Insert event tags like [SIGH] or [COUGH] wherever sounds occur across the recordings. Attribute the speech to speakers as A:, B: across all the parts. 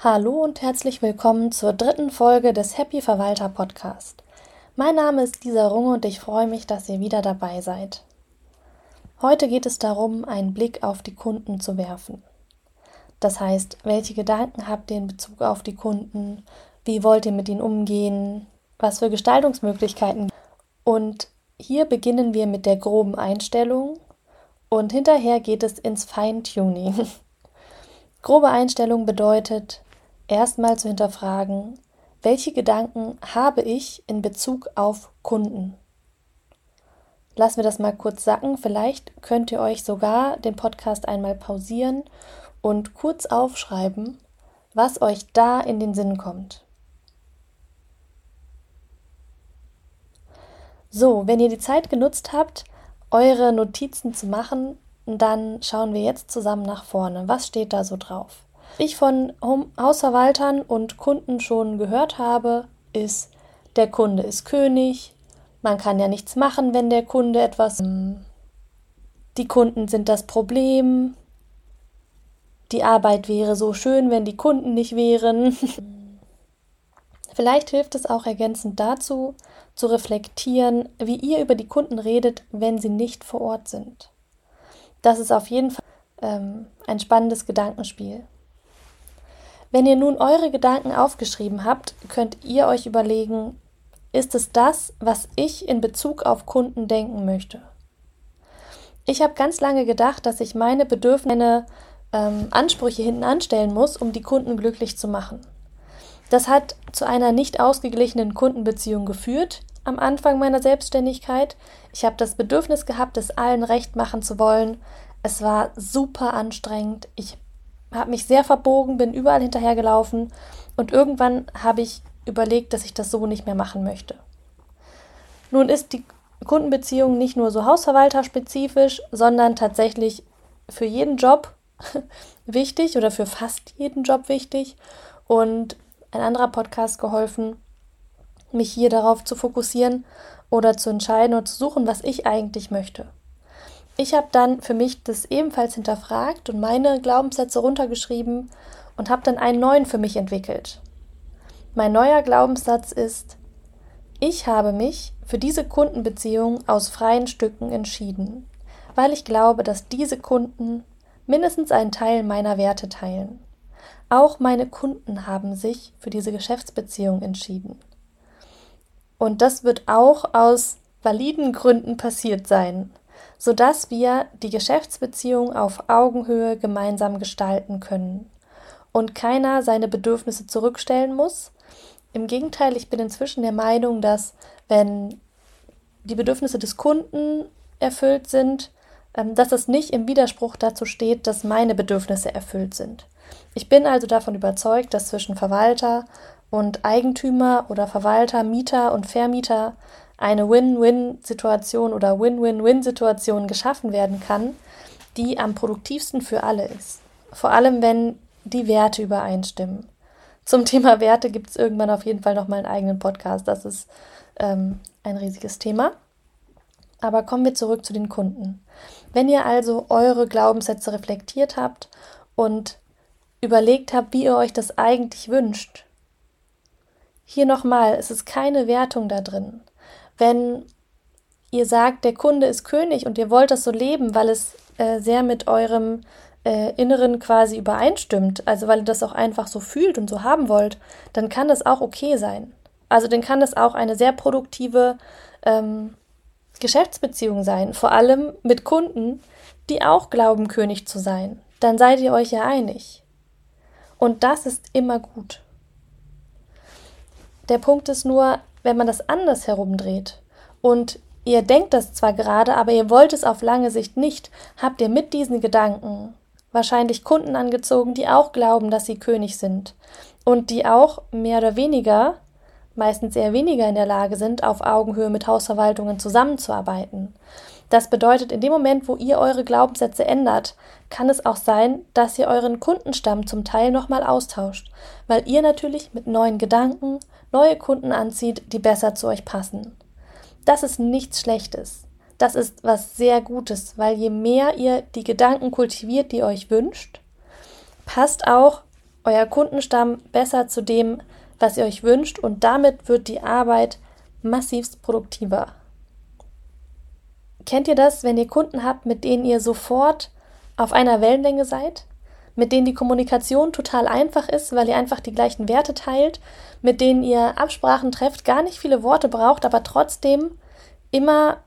A: Hallo und herzlich willkommen zur dritten Folge des Happy Verwalter Podcast. Mein Name ist Lisa Runge und ich freue mich, dass ihr wieder dabei seid. Heute geht es darum, einen Blick auf die Kunden zu werfen. Das heißt, welche Gedanken habt ihr in Bezug auf die Kunden? Wie wollt ihr mit ihnen umgehen? Was für Gestaltungsmöglichkeiten? Und hier beginnen wir mit der groben Einstellung und hinterher geht es ins Feintuning. [LAUGHS] Grobe Einstellung bedeutet, erstmal zu hinterfragen, welche Gedanken habe ich in Bezug auf Kunden? Lassen wir das mal kurz sacken. Vielleicht könnt ihr euch sogar den Podcast einmal pausieren und kurz aufschreiben, was euch da in den Sinn kommt. So, wenn ihr die Zeit genutzt habt, eure Notizen zu machen, dann schauen wir jetzt zusammen nach vorne. Was steht da so drauf? Ich von Hausverwaltern und Kunden schon gehört habe, ist, der Kunde ist König, man kann ja nichts machen, wenn der Kunde etwas. Die Kunden sind das Problem. Die Arbeit wäre so schön, wenn die Kunden nicht wären. [LAUGHS] Vielleicht hilft es auch ergänzend dazu, zu reflektieren, wie ihr über die Kunden redet, wenn sie nicht vor Ort sind. Das ist auf jeden Fall ähm, ein spannendes Gedankenspiel. Wenn ihr nun eure Gedanken aufgeschrieben habt, könnt ihr euch überlegen, ist es das, was ich in Bezug auf Kunden denken möchte? Ich habe ganz lange gedacht, dass ich meine Bedürfnisse, ähm, Ansprüche hinten anstellen muss, um die Kunden glücklich zu machen. Das hat zu einer nicht ausgeglichenen Kundenbeziehung geführt am Anfang meiner Selbstständigkeit. Ich habe das Bedürfnis gehabt, es allen recht machen zu wollen. Es war super anstrengend. Ich habe mich sehr verbogen, bin überall hinterhergelaufen und irgendwann habe ich überlegt, dass ich das so nicht mehr machen möchte. Nun ist die Kundenbeziehung nicht nur so hausverwalterspezifisch, sondern tatsächlich für jeden Job [LAUGHS] wichtig oder für fast jeden Job wichtig. Und ein anderer Podcast geholfen, mich hier darauf zu fokussieren oder zu entscheiden oder zu suchen, was ich eigentlich möchte. Ich habe dann für mich das ebenfalls hinterfragt und meine Glaubenssätze runtergeschrieben und habe dann einen neuen für mich entwickelt. Mein neuer Glaubenssatz ist, ich habe mich für diese Kundenbeziehung aus freien Stücken entschieden, weil ich glaube, dass diese Kunden mindestens einen Teil meiner Werte teilen. Auch meine Kunden haben sich für diese Geschäftsbeziehung entschieden. Und das wird auch aus validen Gründen passiert sein sodass wir die Geschäftsbeziehung auf Augenhöhe gemeinsam gestalten können und keiner seine Bedürfnisse zurückstellen muss. Im Gegenteil, ich bin inzwischen der Meinung, dass wenn die Bedürfnisse des Kunden erfüllt sind, ähm, dass es nicht im Widerspruch dazu steht, dass meine Bedürfnisse erfüllt sind. Ich bin also davon überzeugt, dass zwischen Verwalter und Eigentümer oder Verwalter, Mieter und Vermieter eine Win-Win-Situation oder Win-Win-Win-Situation geschaffen werden kann, die am produktivsten für alle ist. Vor allem, wenn die Werte übereinstimmen. Zum Thema Werte gibt es irgendwann auf jeden Fall nochmal einen eigenen Podcast. Das ist ähm, ein riesiges Thema. Aber kommen wir zurück zu den Kunden. Wenn ihr also eure Glaubenssätze reflektiert habt und überlegt habt, wie ihr euch das eigentlich wünscht, hier nochmal, es ist keine Wertung da drin wenn ihr sagt, der Kunde ist König und ihr wollt das so leben, weil es äh, sehr mit eurem äh, Inneren quasi übereinstimmt, also weil ihr das auch einfach so fühlt und so haben wollt, dann kann das auch okay sein. Also dann kann das auch eine sehr produktive ähm, Geschäftsbeziehung sein, vor allem mit Kunden, die auch glauben, König zu sein. Dann seid ihr euch ja einig. Und das ist immer gut. Der Punkt ist nur, wenn man das anders herumdreht und ihr denkt das zwar gerade, aber ihr wollt es auf lange Sicht nicht, habt ihr mit diesen Gedanken wahrscheinlich Kunden angezogen, die auch glauben, dass sie König sind und die auch mehr oder weniger, meistens eher weniger in der Lage sind, auf Augenhöhe mit Hausverwaltungen zusammenzuarbeiten. Das bedeutet, in dem Moment, wo ihr eure Glaubenssätze ändert, kann es auch sein, dass ihr euren Kundenstamm zum Teil nochmal austauscht, weil ihr natürlich mit neuen Gedanken neue Kunden anzieht, die besser zu euch passen. Das ist nichts Schlechtes. Das ist was sehr Gutes, weil je mehr ihr die Gedanken kultiviert, die ihr euch wünscht, passt auch euer Kundenstamm besser zu dem, was ihr euch wünscht und damit wird die Arbeit massivst produktiver. Kennt ihr das, wenn ihr Kunden habt, mit denen ihr sofort auf einer Wellenlänge seid? Mit denen die Kommunikation total einfach ist, weil ihr einfach die gleichen Werte teilt, mit denen ihr Absprachen trefft, gar nicht viele Worte braucht, aber trotzdem immer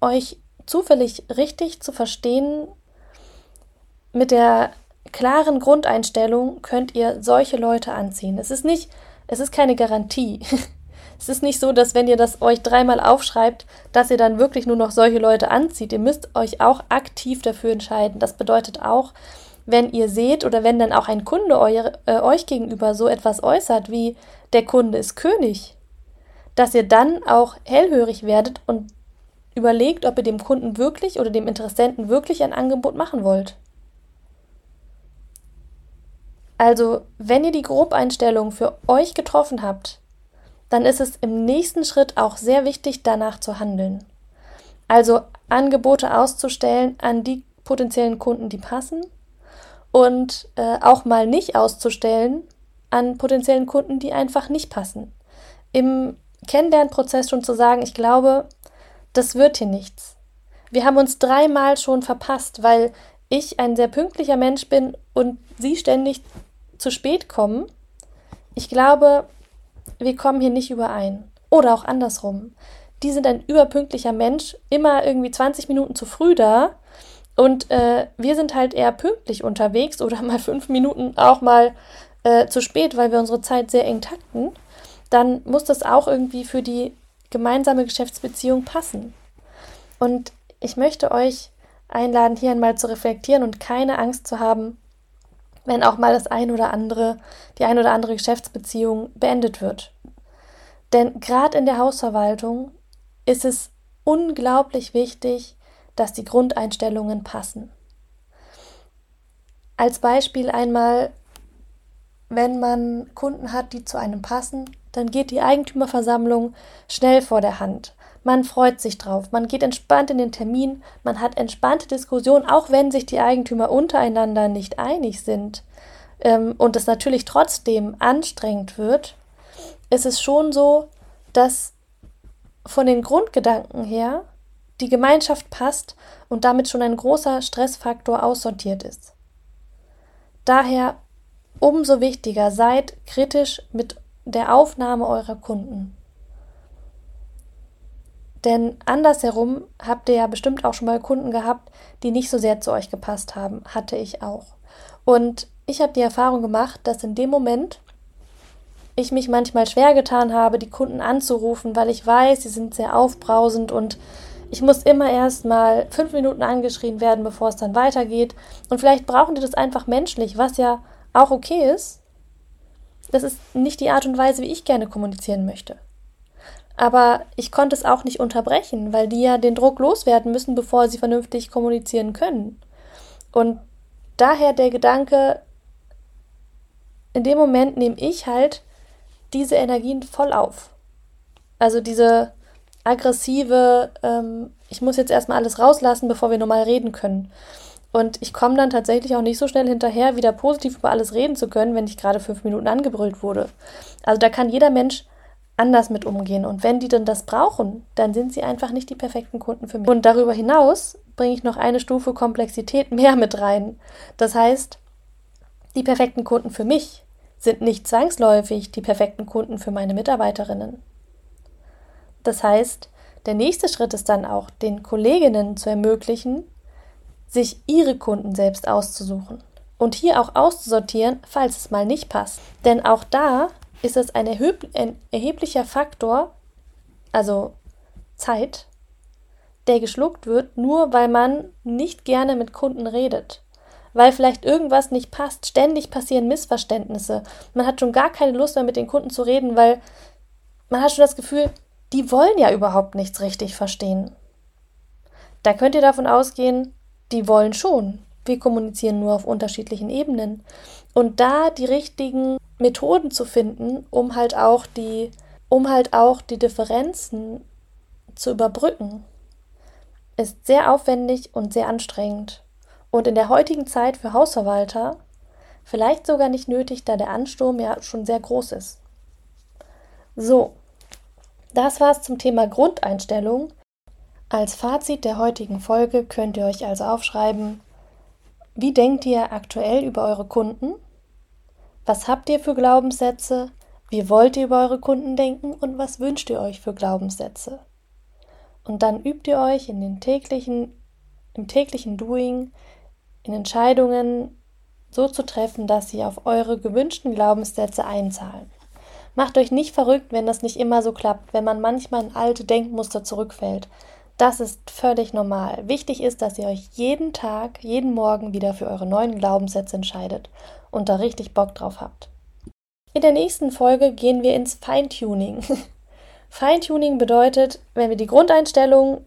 A: euch zufällig richtig zu verstehen. Mit der klaren Grundeinstellung könnt ihr solche Leute anziehen. Es ist nicht, es ist keine Garantie. [LAUGHS] Es ist nicht so, dass wenn ihr das euch dreimal aufschreibt, dass ihr dann wirklich nur noch solche Leute anzieht. Ihr müsst euch auch aktiv dafür entscheiden. Das bedeutet auch, wenn ihr seht oder wenn dann auch ein Kunde euer, äh, euch gegenüber so etwas äußert, wie der Kunde ist König, dass ihr dann auch hellhörig werdet und überlegt, ob ihr dem Kunden wirklich oder dem Interessenten wirklich ein Angebot machen wollt. Also, wenn ihr die Grobeinstellung für euch getroffen habt, dann ist es im nächsten Schritt auch sehr wichtig, danach zu handeln. Also Angebote auszustellen an die potenziellen Kunden, die passen und äh, auch mal nicht auszustellen an potenziellen Kunden, die einfach nicht passen. Im Kennenlernprozess schon zu sagen, ich glaube, das wird hier nichts. Wir haben uns dreimal schon verpasst, weil ich ein sehr pünktlicher Mensch bin und Sie ständig zu spät kommen. Ich glaube, wir kommen hier nicht überein. Oder auch andersrum. Die sind ein überpünktlicher Mensch, immer irgendwie 20 Minuten zu früh da. Und äh, wir sind halt eher pünktlich unterwegs oder mal fünf Minuten auch mal äh, zu spät, weil wir unsere Zeit sehr eng takten. Dann muss das auch irgendwie für die gemeinsame Geschäftsbeziehung passen. Und ich möchte euch einladen, hier einmal zu reflektieren und keine Angst zu haben, wenn auch mal das ein oder andere, die ein oder andere Geschäftsbeziehung beendet wird. Denn gerade in der Hausverwaltung ist es unglaublich wichtig, dass die Grundeinstellungen passen. Als Beispiel einmal, wenn man Kunden hat, die zu einem passen, dann geht die Eigentümerversammlung schnell vor der Hand. Man freut sich drauf, man geht entspannt in den Termin, man hat entspannte Diskussionen, auch wenn sich die Eigentümer untereinander nicht einig sind ähm, und es natürlich trotzdem anstrengend wird, ist es schon so, dass von den Grundgedanken her die Gemeinschaft passt und damit schon ein großer Stressfaktor aussortiert ist. Daher umso wichtiger seid kritisch mit der Aufnahme eurer Kunden. Denn andersherum habt ihr ja bestimmt auch schon mal Kunden gehabt, die nicht so sehr zu euch gepasst haben. Hatte ich auch. Und ich habe die Erfahrung gemacht, dass in dem Moment ich mich manchmal schwer getan habe, die Kunden anzurufen, weil ich weiß, sie sind sehr aufbrausend und ich muss immer erst mal fünf Minuten angeschrien werden, bevor es dann weitergeht. Und vielleicht brauchen die das einfach menschlich, was ja auch okay ist. Das ist nicht die Art und Weise, wie ich gerne kommunizieren möchte. Aber ich konnte es auch nicht unterbrechen, weil die ja den Druck loswerden müssen, bevor sie vernünftig kommunizieren können. Und daher der Gedanke, in dem Moment nehme ich halt diese Energien voll auf. Also diese aggressive, ähm, ich muss jetzt erstmal alles rauslassen, bevor wir normal reden können. Und ich komme dann tatsächlich auch nicht so schnell hinterher, wieder positiv über alles reden zu können, wenn ich gerade fünf Minuten angebrüllt wurde. Also da kann jeder Mensch anders mit umgehen. Und wenn die dann das brauchen, dann sind sie einfach nicht die perfekten Kunden für mich. Und darüber hinaus bringe ich noch eine Stufe Komplexität mehr mit rein. Das heißt, die perfekten Kunden für mich sind nicht zwangsläufig die perfekten Kunden für meine Mitarbeiterinnen. Das heißt, der nächste Schritt ist dann auch, den Kolleginnen zu ermöglichen, sich ihre Kunden selbst auszusuchen und hier auch auszusortieren, falls es mal nicht passt. Denn auch da ist es ein, ein erheblicher Faktor, also Zeit, der geschluckt wird, nur weil man nicht gerne mit Kunden redet. Weil vielleicht irgendwas nicht passt. Ständig passieren Missverständnisse. Man hat schon gar keine Lust mehr mit den Kunden zu reden, weil man hat schon das Gefühl, die wollen ja überhaupt nichts richtig verstehen. Da könnt ihr davon ausgehen, die wollen schon. Wir kommunizieren nur auf unterschiedlichen Ebenen. Und da die richtigen Methoden zu finden, um halt auch die, um halt auch die Differenzen zu überbrücken, ist sehr aufwendig und sehr anstrengend. Und in der heutigen Zeit für Hausverwalter Vielleicht sogar nicht nötig, da der Ansturm ja schon sehr groß ist. So, das war's zum Thema Grundeinstellung. Als Fazit der heutigen Folge könnt ihr euch also aufschreiben, wie denkt ihr aktuell über eure Kunden? Was habt ihr für Glaubenssätze? Wie wollt ihr über eure Kunden denken und was wünscht ihr euch für Glaubenssätze? Und dann übt ihr euch in den täglichen, im täglichen Doing, in Entscheidungen so zu treffen, dass sie auf eure gewünschten Glaubenssätze einzahlen. Macht euch nicht verrückt, wenn das nicht immer so klappt, wenn man manchmal in alte Denkmuster zurückfällt. Das ist völlig normal. Wichtig ist, dass ihr euch jeden Tag, jeden Morgen wieder für eure neuen Glaubenssätze entscheidet und da richtig Bock drauf habt. In der nächsten Folge gehen wir ins Feintuning. [LAUGHS] Feintuning bedeutet, wenn wir die Grundeinstellung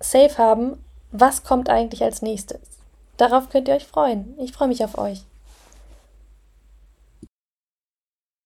A: safe haben, was kommt eigentlich als nächstes? Darauf könnt ihr euch freuen. Ich freue mich auf euch.